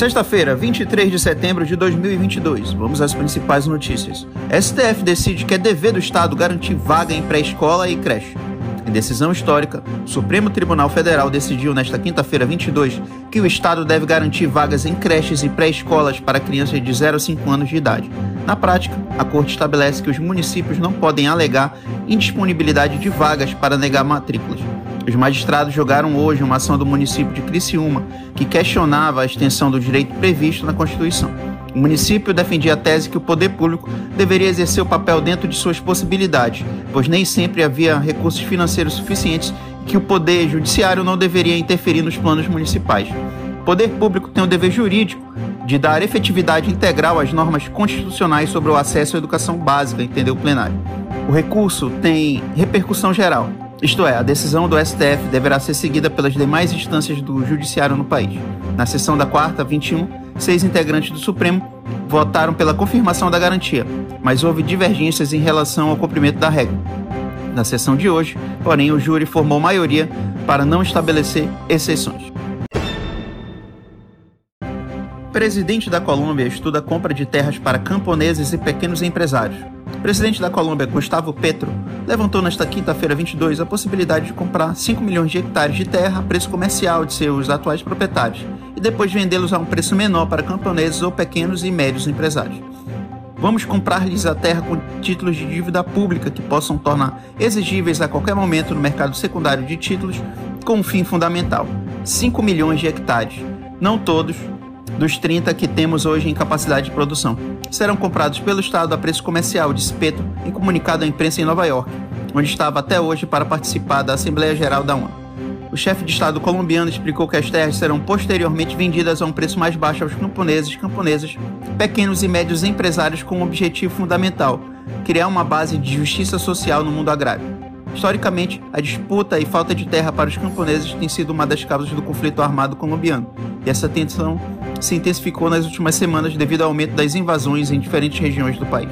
Sexta-feira, 23 de setembro de 2022. Vamos às principais notícias. STF decide que é dever do Estado garantir vaga em pré-escola e creche. Em decisão histórica, o Supremo Tribunal Federal decidiu nesta quinta-feira 22 que o Estado deve garantir vagas em creches e pré-escolas para crianças de 0 a 5 anos de idade. Na prática, a Corte estabelece que os municípios não podem alegar indisponibilidade de vagas para negar matrículas. Os magistrados jogaram hoje uma ação do município de Criciúma que questionava a extensão do direito previsto na Constituição. O município defendia a tese que o poder público deveria exercer o papel dentro de suas possibilidades, pois nem sempre havia recursos financeiros suficientes e que o poder judiciário não deveria interferir nos planos municipais. O poder público tem o dever jurídico de dar efetividade integral às normas constitucionais sobre o acesso à educação básica, entendeu o plenário. O recurso tem repercussão geral, isto é, a decisão do STF deverá ser seguida pelas demais instâncias do Judiciário no país. Na sessão da quarta, 21, seis integrantes do Supremo votaram pela confirmação da garantia, mas houve divergências em relação ao cumprimento da regra. Na sessão de hoje, porém, o júri formou maioria para não estabelecer exceções. Presidente da Colômbia estuda compra de terras para camponeses e pequenos empresários. Presidente da Colômbia, Gustavo Petro, levantou nesta quinta-feira 22 a possibilidade de comprar 5 milhões de hectares de terra a preço comercial de seus atuais proprietários e depois vendê-los a um preço menor para camponeses ou pequenos e médios empresários. Vamos comprar-lhes a terra com títulos de dívida pública que possam tornar exigíveis a qualquer momento no mercado secundário de títulos com um fim fundamental: 5 milhões de hectares. Não todos, dos 30 que temos hoje em capacidade de produção. Serão comprados pelo Estado a preço comercial, disse Petro em comunicado à imprensa em Nova York, onde estava até hoje para participar da Assembleia Geral da ONU. O chefe de Estado colombiano explicou que as terras serão posteriormente vendidas a um preço mais baixo aos camponeses, camponesas, pequenos e médios empresários com um objetivo fundamental: criar uma base de justiça social no mundo agrário. Historicamente, a disputa e falta de terra para os camponeses tem sido uma das causas do conflito armado colombiano, e essa tensão se intensificou nas últimas semanas devido ao aumento das invasões em diferentes regiões do país.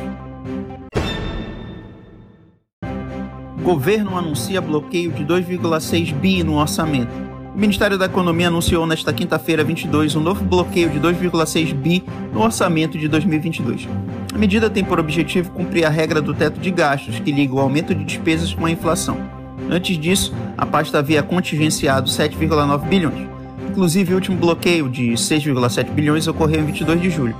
O governo anuncia bloqueio de 2,6 bi no orçamento. O Ministério da Economia anunciou nesta quinta-feira 22 um novo bloqueio de 2,6 bi no orçamento de 2022. A medida tem por objetivo cumprir a regra do teto de gastos, que liga o aumento de despesas com a inflação. Antes disso, a pasta havia contingenciado 7,9 bilhões. Inclusive, o último bloqueio de 6,7 bilhões ocorreu em 22 de julho.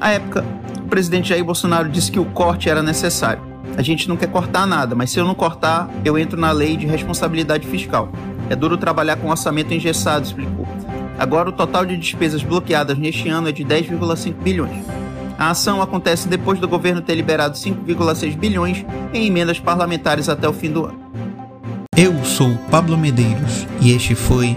À época, o presidente Jair Bolsonaro disse que o corte era necessário. A gente não quer cortar nada, mas se eu não cortar, eu entro na lei de responsabilidade fiscal. É duro trabalhar com orçamento engessado, explicou. Agora, o total de despesas bloqueadas neste ano é de 10,5 bilhões. A ação acontece depois do governo ter liberado 5,6 bilhões em emendas parlamentares até o fim do ano. Eu sou Pablo Medeiros e este foi